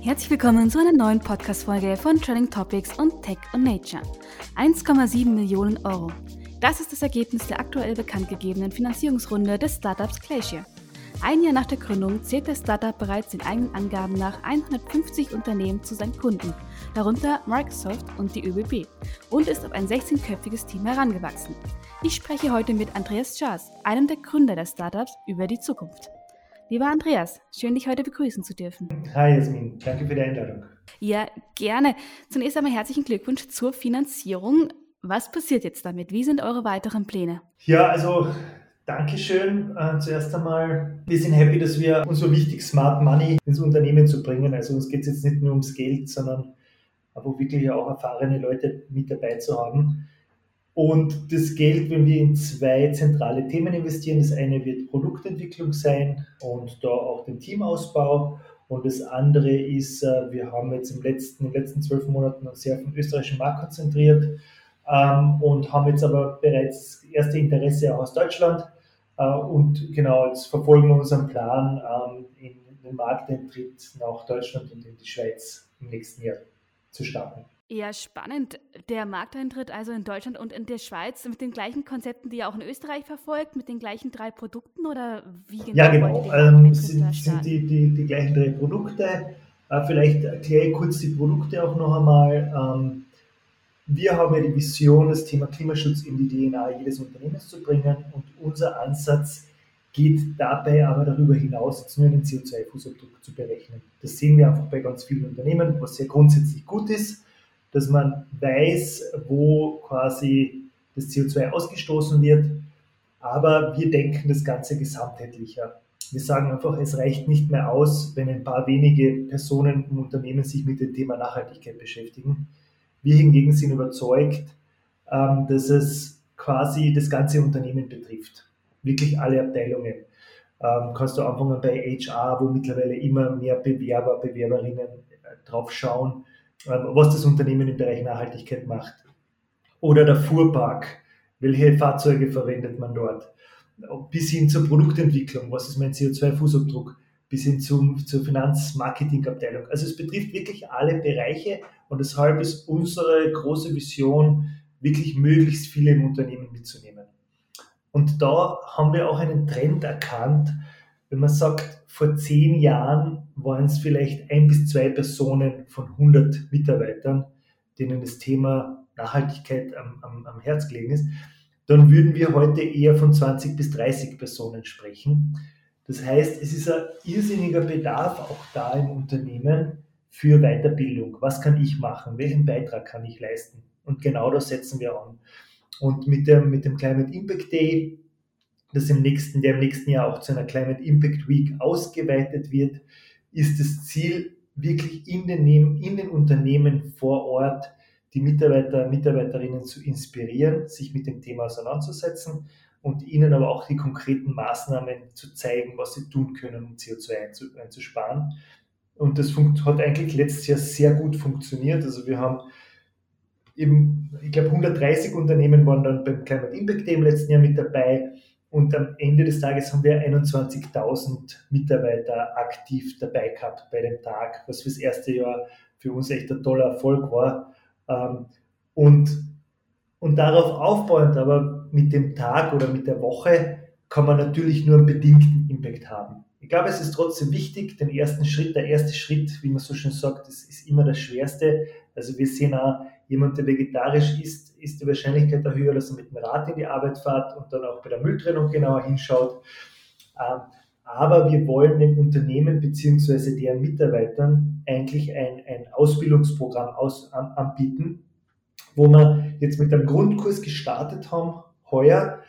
Herzlich willkommen zu einer neuen Podcast-Folge von Trending Topics und Tech und Nature. 1,7 Millionen Euro. Das ist das Ergebnis der aktuell bekannt gegebenen Finanzierungsrunde des Startups Glacier. Ein Jahr nach der Gründung zählt der Startup bereits den eigenen Angaben nach 150 Unternehmen zu seinen Kunden, darunter Microsoft und die ÖBB, und ist auf ein 16-köpfiges Team herangewachsen. Ich spreche heute mit Andreas Schaas, einem der Gründer der Startups, über die Zukunft. Lieber Andreas, schön dich heute begrüßen zu dürfen. Hi Jasmin, danke für die Einladung. Ja, gerne. Zunächst einmal herzlichen Glückwunsch zur Finanzierung. Was passiert jetzt damit? Wie sind eure weiteren Pläne? Ja, also Dankeschön äh, zuerst einmal. Wir sind happy, dass wir uns so wichtig Smart Money ins Unternehmen zu bringen. Also uns geht es jetzt nicht nur ums Geld, sondern aber wirklich auch erfahrene Leute mit dabei zu haben. Und das Geld, wenn wir in zwei zentrale Themen investieren, das eine wird Produktentwicklung sein und da auch den Teamausbau. Und das andere ist, äh, wir haben jetzt im letzten, in den letzten zwölf Monaten uns sehr auf den österreichischen Markt konzentriert ähm, und haben jetzt aber bereits erste Interesse auch aus Deutschland äh, und genau, jetzt verfolgen wir unseren Plan, ähm, in den Markteintritt nach Deutschland und in die Schweiz im nächsten Jahr zu starten. Ja, spannend. Der Markteintritt also in Deutschland und in der Schweiz mit den gleichen Konzepten, die ihr auch in Österreich verfolgt, mit den gleichen drei Produkten oder wie genau? Ja, genau. Ähm, sind, sind die, die, die gleichen drei Produkte. Äh, vielleicht erkläre ich kurz die Produkte auch noch einmal. Ähm, wir haben ja die Vision, das Thema Klimaschutz in die DNA jedes Unternehmens zu bringen und unser Ansatz geht dabei aber darüber hinaus, jetzt nur den CO2-Fußabdruck zu berechnen. Das sehen wir einfach bei ganz vielen Unternehmen, was sehr grundsätzlich gut ist, dass man weiß, wo quasi das CO2 ausgestoßen wird, aber wir denken das Ganze gesamtheitlicher. Wir sagen einfach, es reicht nicht mehr aus, wenn ein paar wenige Personen im Unternehmen sich mit dem Thema Nachhaltigkeit beschäftigen wir hingegen sind überzeugt, ähm, dass es quasi das ganze Unternehmen betrifft. Wirklich alle Abteilungen. Ähm, kannst du anfangen bei HR, wo mittlerweile immer mehr Bewerber, Bewerberinnen äh, drauf schauen, was das Unternehmen im Bereich Nachhaltigkeit macht. Oder der Fuhrpark. Welche Fahrzeuge verwendet man dort? Bis hin zur Produktentwicklung. Was ist mein CO2-Fußabdruck? bis hin zum, zur Finanzmarketingabteilung. Also es betrifft wirklich alle Bereiche und deshalb ist unsere große Vision, wirklich möglichst viele im Unternehmen mitzunehmen. Und da haben wir auch einen Trend erkannt, wenn man sagt, vor zehn Jahren waren es vielleicht ein bis zwei Personen von 100 Mitarbeitern, denen das Thema Nachhaltigkeit am, am, am Herz gelegen ist, dann würden wir heute eher von 20 bis 30 Personen sprechen. Das heißt, es ist ein irrsinniger Bedarf auch da im Unternehmen für Weiterbildung. Was kann ich machen? Welchen Beitrag kann ich leisten? Und genau das setzen wir an. Und mit dem, mit dem Climate Impact Day, das im nächsten, der im nächsten Jahr auch zu einer Climate Impact Week ausgeweitet wird, ist das Ziel, wirklich in den, in den Unternehmen vor Ort die Mitarbeiter, Mitarbeiterinnen zu inspirieren, sich mit dem Thema auseinanderzusetzen und ihnen aber auch die konkreten Maßnahmen zu zeigen, was sie tun können, um CO2 einzusparen. Und das hat eigentlich letztes Jahr sehr gut funktioniert. Also wir haben eben, ich glaube, 130 Unternehmen waren dann beim Climate Impact Day im letzten Jahr mit dabei. Und am Ende des Tages haben wir 21.000 Mitarbeiter aktiv dabei gehabt bei dem Tag, was fürs erste Jahr für uns echt ein toller Erfolg war. Ähm, und, und darauf aufbauend, aber mit dem Tag oder mit der Woche kann man natürlich nur einen bedingten Impact haben. Ich glaube, es ist trotzdem wichtig, den ersten Schritt, der erste Schritt, wie man so schön sagt, das ist immer das Schwerste. Also wir sehen auch, jemand, der vegetarisch ist, ist die Wahrscheinlichkeit höher, dass er mit dem Rad in die Arbeit fährt und dann auch bei der Mülltrennung genauer hinschaut. Ähm, aber wir wollen den Unternehmen bzw. deren Mitarbeitern eigentlich ein, ein Ausbildungsprogramm aus, anbieten, wo wir jetzt mit einem Grundkurs gestartet haben, heuer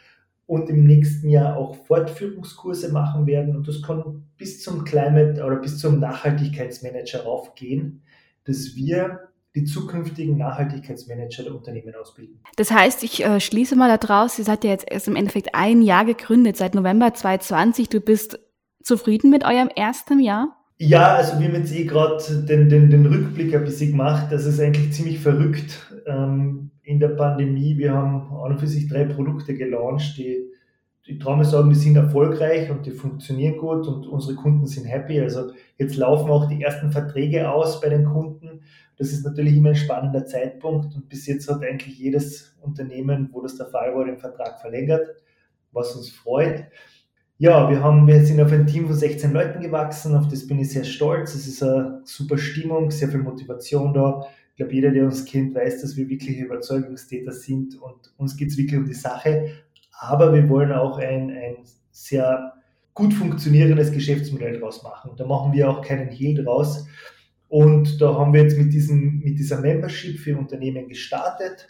und im nächsten Jahr auch Fortführungskurse machen werden. Und das kann bis zum Climate oder bis zum Nachhaltigkeitsmanager raufgehen, dass wir die zukünftigen Nachhaltigkeitsmanager der Unternehmen ausbilden. Das heißt, ich äh, schließe mal daraus, ihr seid ja jetzt erst im Endeffekt ein Jahr gegründet, seit November 2020. Du bist zufrieden mit eurem ersten Jahr? Ja, also wir haben jetzt eh gerade den, den, den Rückblick ein bisschen gemacht. Das ist eigentlich ziemlich verrückt. Ähm, in der Pandemie. Wir haben an und für sich drei Produkte gelauncht, die, mir sagen, die sind erfolgreich und die funktionieren gut und unsere Kunden sind happy. Also jetzt laufen auch die ersten Verträge aus bei den Kunden. Das ist natürlich immer ein spannender Zeitpunkt und bis jetzt hat eigentlich jedes Unternehmen, wo das der Fall war, den Vertrag verlängert, was uns freut. Ja, wir, haben, wir sind auf ein Team von 16 Leuten gewachsen, auf das bin ich sehr stolz. Es ist eine super Stimmung, sehr viel Motivation da. Ich glaube, jeder, der uns kennt, weiß, dass wir wirklich Überzeugungstäter sind und uns geht es wirklich um die Sache. Aber wir wollen auch ein, ein sehr gut funktionierendes Geschäftsmodell draus machen. Da machen wir auch keinen Hehl draus. Und da haben wir jetzt mit, diesem, mit dieser Membership für Unternehmen gestartet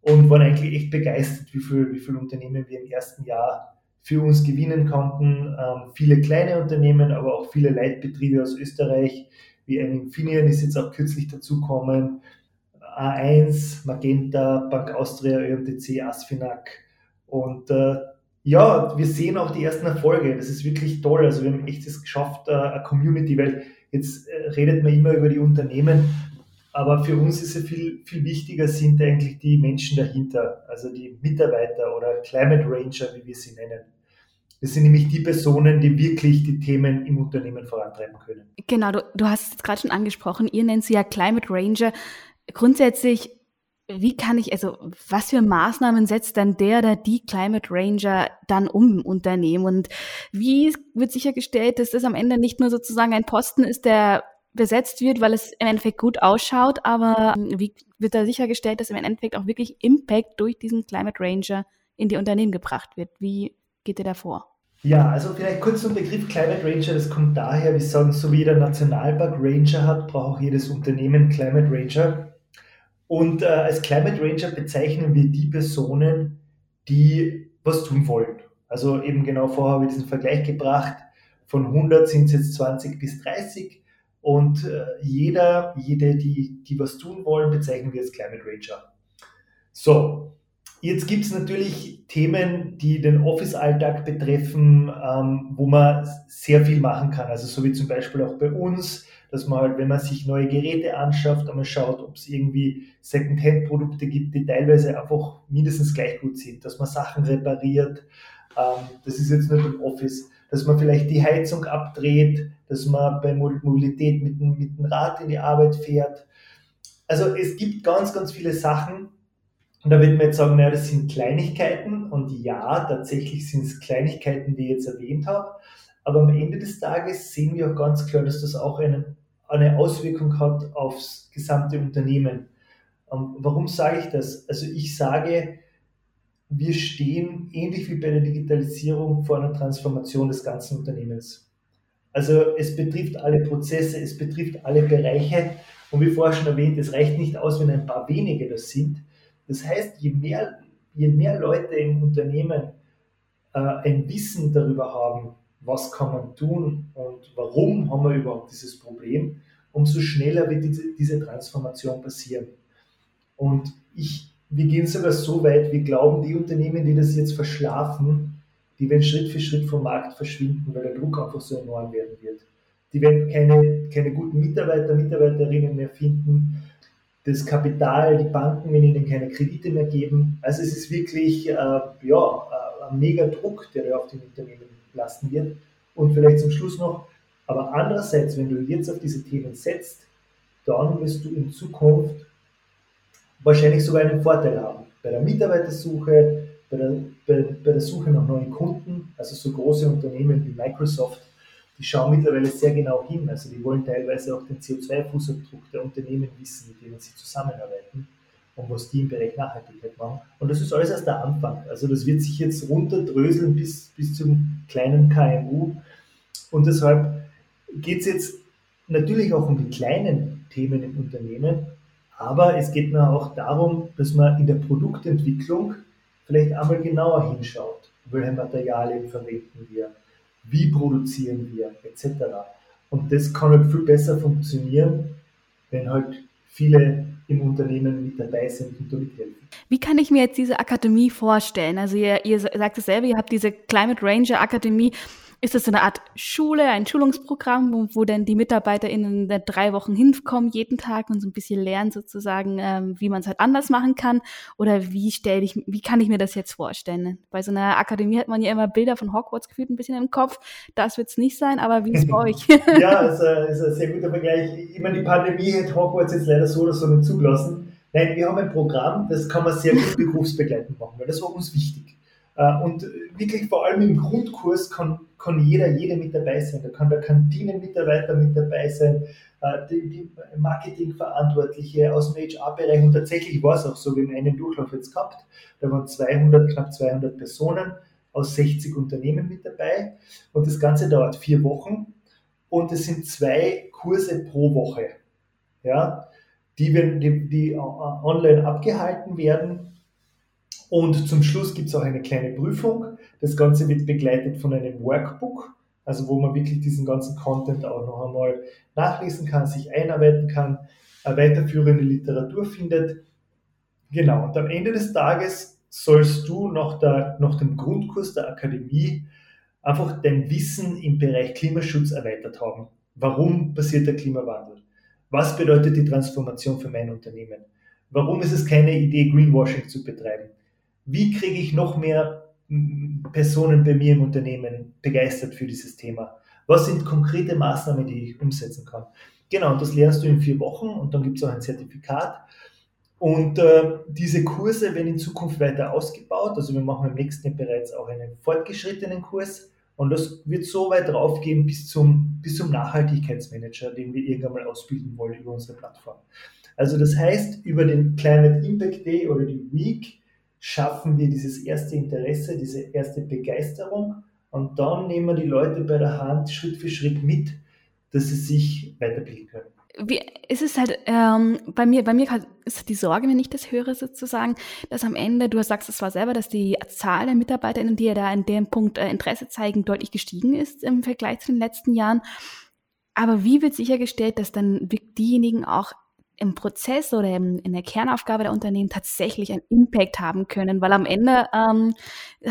und waren eigentlich echt begeistert, wie viele wie viel Unternehmen wir im ersten Jahr für uns gewinnen konnten. Ähm, viele kleine Unternehmen, aber auch viele Leitbetriebe aus Österreich, wie ein Infineon ist jetzt auch kürzlich dazukommen, A1, Magenta, Bank Austria, ÖMTC, Asfinag. Und äh, ja, wir sehen auch die ersten Erfolge. Das ist wirklich toll. Also wir haben echt es geschafft, äh, eine Community, weil jetzt äh, redet man immer über die Unternehmen, aber für uns ist es viel, viel wichtiger, sind eigentlich die Menschen dahinter, also die Mitarbeiter oder Climate Ranger, wie wir sie nennen. Das sind nämlich die Personen, die wirklich die Themen im Unternehmen vorantreiben können. Genau, du, du hast es gerade schon angesprochen, ihr nennt sie ja Climate Ranger. Grundsätzlich, wie kann ich, also was für Maßnahmen setzt dann der oder die Climate Ranger dann um im Unternehmen? Und wie wird sichergestellt, dass das am Ende nicht nur sozusagen ein Posten ist, der besetzt wird, weil es im Endeffekt gut ausschaut, aber wie wird da sichergestellt, dass im Endeffekt auch wirklich Impact durch diesen Climate Ranger in die Unternehmen gebracht wird? Wie geht ihr da vor? Ja, also vielleicht kurz zum Begriff Climate Ranger. Das kommt daher, wir sagen, so wie jeder Nationalpark Ranger hat, braucht auch jedes Unternehmen Climate Ranger. Und äh, als Climate Ranger bezeichnen wir die Personen, die was tun wollen. Also eben genau vorher habe ich diesen Vergleich gebracht. Von 100 sind es jetzt 20 bis 30. Und äh, jeder, jede, die, die was tun wollen, bezeichnen wir als Climate Ranger. So, Jetzt gibt es natürlich Themen, die den Office-Alltag betreffen, ähm, wo man sehr viel machen kann. Also so wie zum Beispiel auch bei uns, dass man halt, wenn man sich neue Geräte anschafft, einmal schaut, ob es irgendwie Second-Hand-Produkte gibt, die teilweise einfach mindestens gleich gut sind, dass man Sachen repariert. Ähm, das ist jetzt nicht im Office, dass man vielleicht die Heizung abdreht, dass man bei Mobilität mit, mit dem Rad in die Arbeit fährt. Also es gibt ganz, ganz viele Sachen, und da wird man jetzt sagen, naja, das sind Kleinigkeiten. Und ja, tatsächlich sind es Kleinigkeiten, die ich jetzt erwähnt habe. Aber am Ende des Tages sehen wir auch ganz klar, dass das auch eine, eine Auswirkung hat aufs gesamte Unternehmen. Ähm, warum sage ich das? Also ich sage, wir stehen ähnlich wie bei der Digitalisierung vor einer Transformation des ganzen Unternehmens. Also es betrifft alle Prozesse, es betrifft alle Bereiche. Und wie vorher schon erwähnt, es reicht nicht aus, wenn ein paar wenige das sind, das heißt, je mehr, je mehr Leute im Unternehmen äh, ein Wissen darüber haben, was kann man tun und warum haben wir überhaupt dieses Problem, umso schneller wird diese, diese Transformation passieren. Und ich, wir gehen sogar so weit, wir glauben, die Unternehmen, die das jetzt verschlafen, die werden Schritt für Schritt vom Markt verschwinden, weil der Druck einfach so enorm werden wird. Die werden keine, keine guten Mitarbeiter, Mitarbeiterinnen mehr finden das Kapital, die Banken, wenn ihnen keine Kredite mehr geben. Also es ist wirklich äh, ja, äh, mega Druck, der auf den Unternehmen lasten wird. Und vielleicht zum Schluss noch, aber andererseits, wenn du jetzt auf diese Themen setzt, dann wirst du in Zukunft wahrscheinlich sogar einen Vorteil haben. Bei der Mitarbeitersuche, bei der, bei, bei der Suche nach neuen Kunden, also so große Unternehmen wie Microsoft, die schauen mittlerweile sehr genau hin. Also die wollen teilweise auch den CO2-Fußabdruck der Unternehmen wissen, mit denen sie zusammenarbeiten und was die im Bereich Nachhaltigkeit machen. Und das ist alles erst der Anfang. Also das wird sich jetzt runterdröseln bis, bis zum kleinen KMU. Und deshalb geht es jetzt natürlich auch um die kleinen Themen im Unternehmen, aber es geht mir auch darum, dass man in der Produktentwicklung vielleicht einmal genauer hinschaut, welche Materialien verwenden wir, wie produzieren wir, etc. Und das kann halt viel besser funktionieren, wenn halt viele im Unternehmen mit dabei sind und damit helfen. Wie kann ich mir jetzt diese Akademie vorstellen? Also ihr, ihr sagt es selber, ihr habt diese Climate Ranger Akademie. Ist das so eine Art Schule, ein Schulungsprogramm, wo, wo dann die MitarbeiterInnen drei Wochen hinkommen, jeden Tag und so ein bisschen lernen sozusagen, ähm, wie man es halt anders machen kann? Oder wie stelle ich, wie kann ich mir das jetzt vorstellen? Bei so einer Akademie hat man ja immer Bilder von Hogwarts gefühlt ein bisschen im Kopf. Das wird es nicht sein, aber wie ist es bei euch? ja, ist, ein, ist ein sehr guter Vergleich. Ich meine, die Pandemie hat Hogwarts jetzt leider so oder so nicht zugelassen. Nein, wir haben ein Programm, das kann man sehr gut berufsbegleitend machen, weil das war uns wichtig. Äh, und wirklich vor allem im Grundkurs kann, kann jeder, jede mit dabei sein. Da kann der Kantinenmitarbeiter mit dabei sein, äh, die, Marketingverantwortliche aus dem HR-Bereich. Und tatsächlich war es auch so, wir haben einen Durchlauf jetzt gehabt. Da waren 200, knapp 200 Personen aus 60 Unternehmen mit dabei. Und das Ganze dauert vier Wochen. Und es sind zwei Kurse pro Woche. Ja, die, die, die online abgehalten werden. Und zum Schluss gibt es auch eine kleine Prüfung. Das Ganze wird begleitet von einem Workbook, also wo man wirklich diesen ganzen Content auch noch einmal nachlesen kann, sich einarbeiten kann, eine weiterführende Literatur findet. Genau, und am Ende des Tages sollst du nach, der, nach dem Grundkurs der Akademie einfach dein Wissen im Bereich Klimaschutz erweitert haben. Warum passiert der Klimawandel? Was bedeutet die Transformation für mein Unternehmen? Warum ist es keine Idee, Greenwashing zu betreiben? Wie kriege ich noch mehr Personen bei mir im Unternehmen begeistert für dieses Thema? Was sind konkrete Maßnahmen, die ich umsetzen kann? Genau, das lernst du in vier Wochen und dann gibt es auch ein Zertifikat. Und äh, diese Kurse werden in Zukunft weiter ausgebaut. Also wir machen im nächsten Jahr bereits auch einen fortgeschrittenen Kurs. Und das wird so weit raufgehen bis zum, bis zum Nachhaltigkeitsmanager, den wir irgendwann mal ausbilden wollen über unsere Plattform. Also das heißt, über den Climate Impact Day oder die Week schaffen wir dieses erste Interesse, diese erste Begeisterung und dann nehmen wir die Leute bei der Hand Schritt für Schritt mit, dass sie sich weiterbilden können wie, ist es halt ähm, bei mir, bei mir ist die Sorge, wenn ich das höre, sozusagen, dass am Ende, du sagst es zwar selber, dass die Zahl der MitarbeiterInnen, die ja da in dem Punkt äh, Interesse zeigen, deutlich gestiegen ist im Vergleich zu den letzten Jahren. Aber wie wird sichergestellt, dass dann diejenigen auch im Prozess oder im, in der Kernaufgabe der Unternehmen tatsächlich einen Impact haben können, weil am Ende ähm,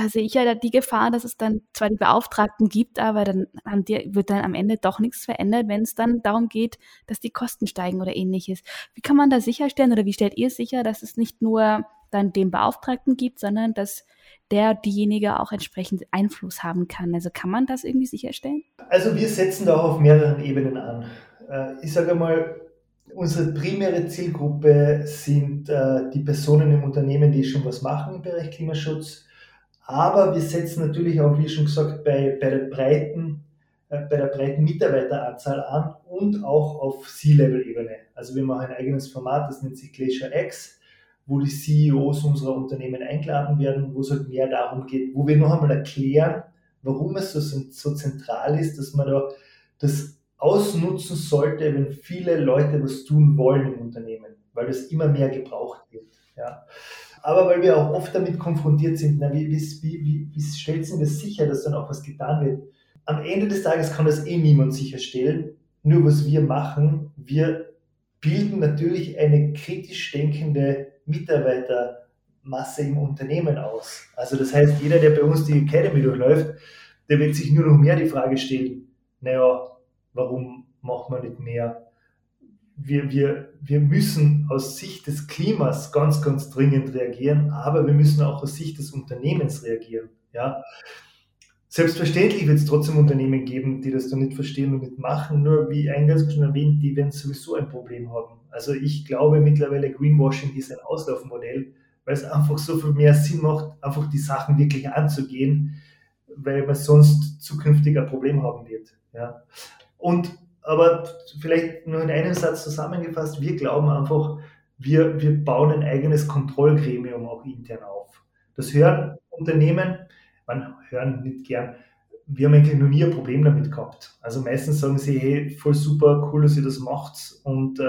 sehe ich ja die Gefahr, dass es dann zwar die Beauftragten gibt, aber dann wird dann am Ende doch nichts verändert, wenn es dann darum geht, dass die Kosten steigen oder ähnliches. Wie kann man da sicherstellen oder wie stellt ihr sicher, dass es nicht nur dann den Beauftragten gibt, sondern dass der diejenige auch entsprechend Einfluss haben kann. Also kann man das irgendwie sicherstellen? Also wir setzen da auch auf mehreren Ebenen an. Äh, ich sage mal, Unsere primäre Zielgruppe sind äh, die Personen im Unternehmen, die schon was machen im Bereich Klimaschutz. Aber wir setzen natürlich auch, wie schon gesagt, bei, bei, der, breiten, äh, bei der breiten Mitarbeiteranzahl an und auch auf C-Level-Ebene. Also wir machen ein eigenes Format, das nennt sich Glacier X, wo die CEOs unserer Unternehmen eingeladen werden, wo es halt mehr darum geht, wo wir noch einmal erklären, warum es so, so zentral ist, dass man da das ausnutzen sollte, wenn viele Leute was tun wollen im Unternehmen, weil das immer mehr gebraucht wird. Ja. Aber weil wir auch oft damit konfrontiert sind, na, wie, wie, wie, wie stellt sich das sicher, dass dann auch was getan wird? Am Ende des Tages kann das eh niemand sicherstellen. Nur was wir machen, wir bilden natürlich eine kritisch denkende Mitarbeitermasse im Unternehmen aus. Also das heißt, jeder, der bei uns die Academy durchläuft, der wird sich nur noch mehr die Frage stellen, naja, warum macht man nicht mehr? Wir, wir, wir müssen aus Sicht des Klimas ganz, ganz dringend reagieren, aber wir müssen auch aus Sicht des Unternehmens reagieren. Ja? Selbstverständlich wird es trotzdem Unternehmen geben, die das dann nicht verstehen und nicht machen, nur wie eingangs schon erwähnt, die werden sowieso ein Problem haben. Also ich glaube mittlerweile, Greenwashing ist ein Auslaufmodell, weil es einfach so viel mehr Sinn macht, einfach die Sachen wirklich anzugehen, weil man sonst zukünftig ein Problem haben wird. Ja. Und aber vielleicht nur in einem Satz zusammengefasst, wir glauben einfach, wir, wir bauen ein eigenes Kontrollgremium auch intern auf. Das hören Unternehmen, man hören nicht gern, wir haben eigentlich noch nie ein Problem damit gehabt. Also meistens sagen sie, hey, voll super, cool, dass ihr das macht und äh,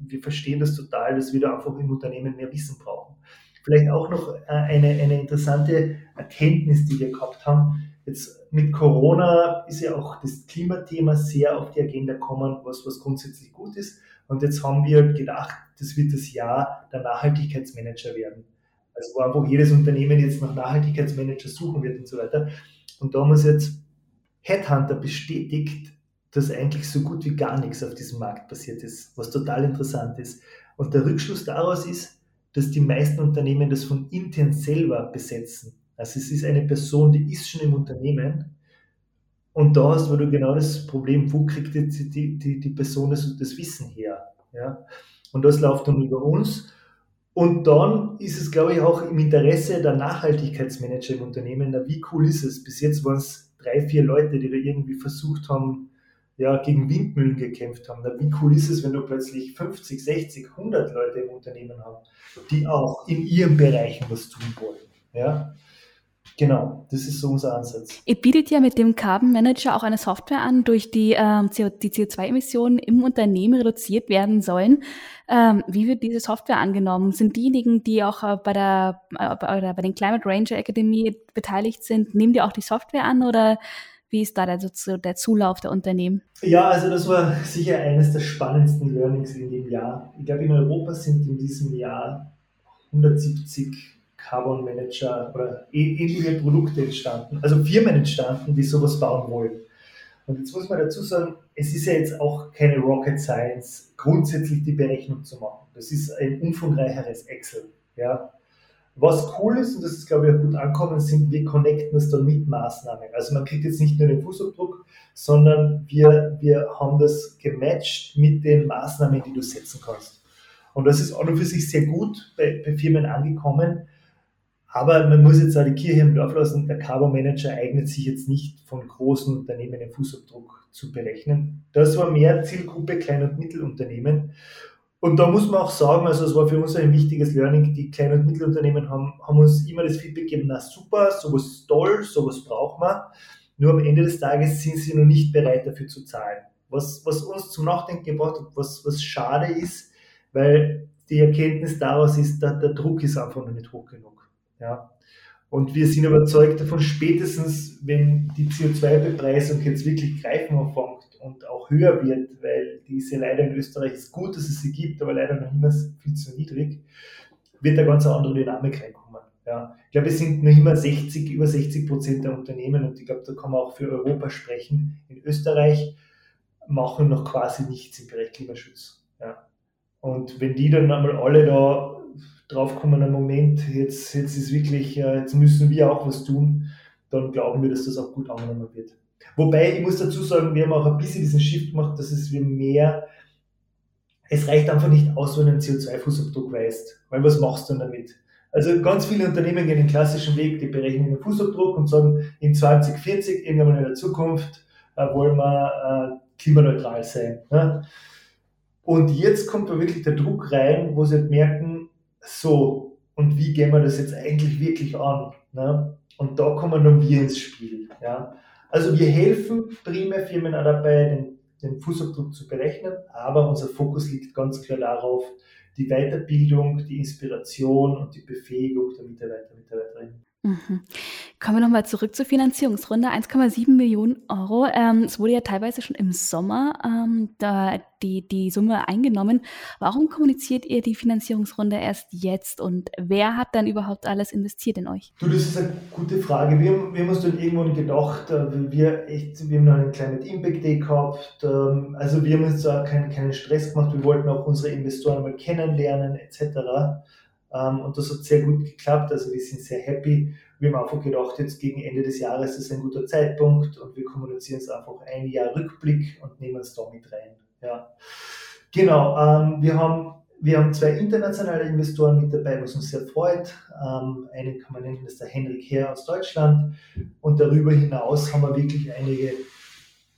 wir verstehen das total, dass wir da einfach im Unternehmen mehr Wissen brauchen. Vielleicht auch noch äh, eine, eine interessante Erkenntnis, die wir gehabt haben. Jetzt mit Corona ist ja auch das Klimathema sehr auf die Agenda gekommen, was, was grundsätzlich gut ist. Und jetzt haben wir gedacht, das wird das Jahr der Nachhaltigkeitsmanager werden. Also wo einfach jedes Unternehmen jetzt nach Nachhaltigkeitsmanager suchen wird und so weiter. Und da haben wir jetzt Headhunter bestätigt, dass eigentlich so gut wie gar nichts auf diesem Markt passiert ist, was total interessant ist. Und der Rückschluss daraus ist, dass die meisten Unternehmen das von intern selber besetzen. Also es ist eine Person, die ist schon im Unternehmen und da hast du genau das Problem, wo kriegt die, die, die, die Person das, das Wissen her? Ja? Und das läuft dann über uns. Und dann ist es, glaube ich, auch im Interesse der Nachhaltigkeitsmanager im Unternehmen, na, wie cool ist es? Bis jetzt waren es drei, vier Leute, die da irgendwie versucht haben, ja, gegen Windmühlen gekämpft haben. Na, wie cool ist es, wenn du plötzlich 50, 60, 100 Leute im Unternehmen hast, die auch in ihren Bereichen was tun wollen. Ja? Genau, das ist so unser Ansatz. Ihr bietet ja mit dem Carbon Manager auch eine Software an, durch die ähm, die CO2-Emissionen im Unternehmen reduziert werden sollen. Ähm, wie wird diese Software angenommen? Sind diejenigen, die auch äh, bei, der, äh, bei, bei den Climate Ranger Academy beteiligt sind, nehmen die auch die Software an oder wie ist da der, der Zulauf der Unternehmen? Ja, also das war sicher eines der spannendsten Learnings in dem Jahr. Ich glaube, in Europa sind in diesem Jahr 170 Carbon Manager oder ähnliche Produkte entstanden, also Firmen entstanden, die sowas bauen wollen. Und jetzt muss man dazu sagen, es ist ja jetzt auch keine Rocket Science, grundsätzlich die Berechnung zu machen. Das ist ein umfangreicheres Excel. Ja. Was cool ist, und das ist, glaube ich, auch gut ankommen, sind, wir connecten das dann mit Maßnahmen. Also man kriegt jetzt nicht nur den Fußabdruck, sondern wir, wir haben das gematcht mit den Maßnahmen, die du setzen kannst. Und das ist auch und für sich sehr gut bei, bei Firmen angekommen, aber man muss jetzt auch die Kirche im Dorf lassen, der Carbon Manager eignet sich jetzt nicht von großen Unternehmen den Fußabdruck zu berechnen. Das war mehr Zielgruppe Klein- und Mittelunternehmen. Und da muss man auch sagen, also es war für uns ein wichtiges Learning, die Klein- und Mittelunternehmen haben, haben uns immer das Feedback gegeben, na super, sowas ist toll, sowas braucht man. Nur am Ende des Tages sind sie noch nicht bereit dafür zu zahlen. Was, was uns zum Nachdenken gebracht hat, was, was schade ist, weil die Erkenntnis daraus ist, dass der Druck ist einfach noch nicht hoch genug. Ja. Und wir sind überzeugt davon, spätestens wenn die CO2-Bepreisung jetzt wirklich greifen anfängt und auch höher wird, weil diese leider in Österreich ist gut, dass es sie gibt, aber leider noch immer viel zu niedrig, wird da ganz andere Dynamik reinkommen. Ja. Ich glaube, es sind noch immer 60, über 60 Prozent der Unternehmen und ich glaube, da kann man auch für Europa sprechen. In Österreich machen noch quasi nichts im Bereich Klimaschutz. Ja. Und wenn die dann einmal alle da draufkommen, Moment, jetzt, jetzt ist wirklich, äh, jetzt müssen wir auch was tun, dann glauben wir, dass das auch gut angenommen wird. Wobei, ich muss dazu sagen, wir haben auch ein bisschen diesen Shift gemacht, dass es wir mehr, es reicht einfach nicht aus, wenn du einen CO2-Fußabdruck weißt, weil was machst du dann damit? Also ganz viele Unternehmen gehen den klassischen Weg, die berechnen den Fußabdruck und sagen, in 2040, irgendwann in der Zukunft, äh, wollen wir äh, klimaneutral sein. Ne? Und jetzt kommt da wirklich der Druck rein, wo sie halt merken, so, und wie gehen wir das jetzt eigentlich wirklich an? Ne? Und da kommen dann wir ins Spiel. Ja? Also wir helfen primär Firmen auch dabei, den, den Fußabdruck zu berechnen, aber unser Fokus liegt ganz klar darauf, die Weiterbildung, die Inspiration und die Befähigung der Mitarbeiter, Mitarbeiterinnen. Mhm. Kommen wir nochmal zurück zur Finanzierungsrunde. 1,7 Millionen Euro. Ähm, es wurde ja teilweise schon im Sommer ähm, da die, die Summe eingenommen. Warum kommuniziert ihr die Finanzierungsrunde erst jetzt und wer hat dann überhaupt alles investiert in euch? Du, das ist eine gute Frage. Wir, haben, wir haben uns dann irgendwann gedacht, äh, wir, echt, wir haben noch einen kleinen Impact Day gehabt. Ähm, also wir haben uns da keinen, keinen Stress gemacht. Wir wollten auch unsere Investoren mal kennenlernen etc. Ähm, und das hat sehr gut geklappt. Also wir sind sehr happy. Wir haben einfach gedacht, jetzt gegen Ende des Jahres ist ein guter Zeitpunkt und wir kommunizieren es einfach ein Jahr Rückblick und nehmen es da mit rein. Ja. Genau, ähm, wir, haben, wir haben zwei internationale Investoren mit dabei, was uns sehr freut. Ähm, einen kann man nennen, das ist der Henrik Herr aus Deutschland. Und darüber hinaus haben wir wirklich einige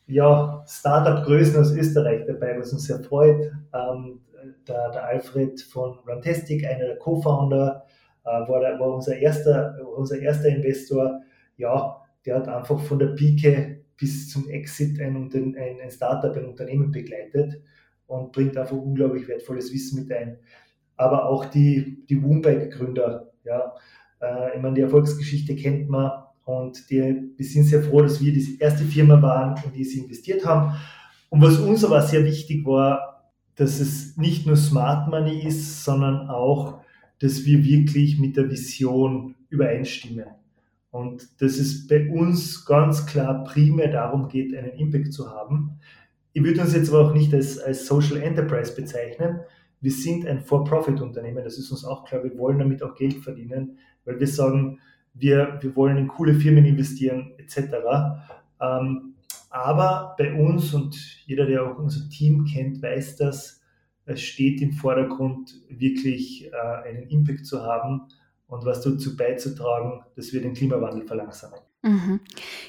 ja, Startup-Größen aus Österreich dabei, was uns sehr freut. Ähm, der, der Alfred von Runtastic, einer der Co-Founder, äh, war, war unser, erster, unser erster Investor. Ja, der hat einfach von der Pike bis zum Exit ein, ein, ein Startup, ein Unternehmen begleitet und bringt einfach unglaublich wertvolles Wissen mit ein. Aber auch die, die Woombike-Gründer, ja, äh, ich meine, die Erfolgsgeschichte kennt man und die, wir sind sehr froh, dass wir die erste Firma waren, in die sie investiert haben. Und was uns aber sehr wichtig war, dass es nicht nur Smart Money ist, sondern auch, dass wir wirklich mit der Vision übereinstimmen. Und dass es bei uns ganz klar primär darum geht, einen Impact zu haben. Ich würde uns jetzt aber auch nicht als, als Social Enterprise bezeichnen. Wir sind ein For-Profit-Unternehmen, das ist uns auch klar. Wir wollen damit auch Geld verdienen, weil wir sagen, wir, wir wollen in coole Firmen investieren etc. aber bei uns und jeder, der auch unser Team kennt, weiß das, es steht im Vordergrund, wirklich äh, einen Impact zu haben und was dazu beizutragen, dass wir den Klimawandel verlangsamen. Mhm.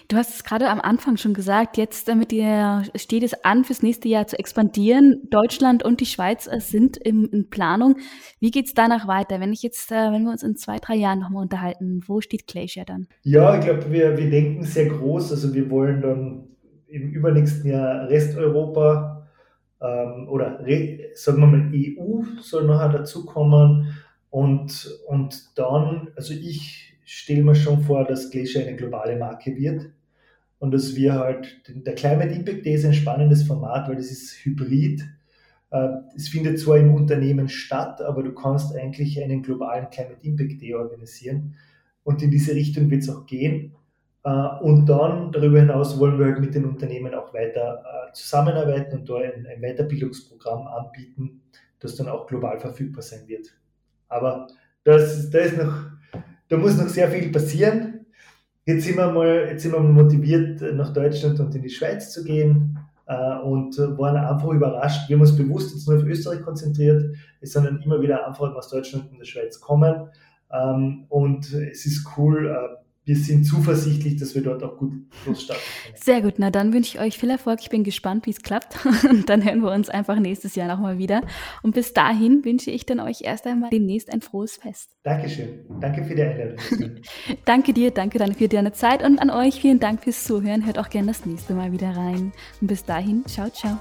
Du hast es gerade am Anfang schon gesagt, jetzt damit ihr steht es an, fürs nächste Jahr zu expandieren. Deutschland und die Schweiz äh, sind im, in Planung. Wie geht es danach weiter? Wenn ich jetzt, äh, wenn wir uns in zwei, drei Jahren nochmal unterhalten, wo steht Glacier dann? Ja, ich glaube, wir, wir denken sehr groß. Also wir wollen dann im übernächsten Jahr Resteuropa ähm, oder sagen wir mal EU soll nachher dazukommen und, und dann, also ich stelle mir schon vor, dass Glacier eine globale Marke wird und dass wir halt, der Climate Impact Day ist ein spannendes Format, weil das ist hybrid. Äh, es findet zwar im Unternehmen statt, aber du kannst eigentlich einen globalen Climate Impact Day organisieren und in diese Richtung wird es auch gehen. Äh, und dann darüber hinaus wollen wir halt mit den Unternehmen auch weiter äh, zusammenarbeiten und da ein, Weiterbildungsprogramm anbieten, das dann auch global verfügbar sein wird. Aber das, da, ist noch, da muss noch sehr viel passieren. Jetzt sind, wir mal, jetzt sind wir mal motiviert, nach Deutschland und in die Schweiz zu gehen äh, und waren einfach überrascht. Wir haben uns bewusst jetzt nur auf Österreich konzentriert, es sind dann immer wieder Anfragen aus Deutschland und der Schweiz kommen. Ähm, und es ist cool, wir sind zuversichtlich, dass wir dort auch gut losstarten. Sehr gut, na dann wünsche ich euch viel Erfolg. Ich bin gespannt, wie es klappt. Und dann hören wir uns einfach nächstes Jahr nochmal wieder. Und bis dahin wünsche ich dann euch erst einmal demnächst ein frohes Fest. Dankeschön. Danke für die Einladung. danke dir, danke dann für deine Zeit und an euch vielen Dank fürs Zuhören. Hört auch gerne das nächste Mal wieder rein. Und bis dahin, ciao, ciao.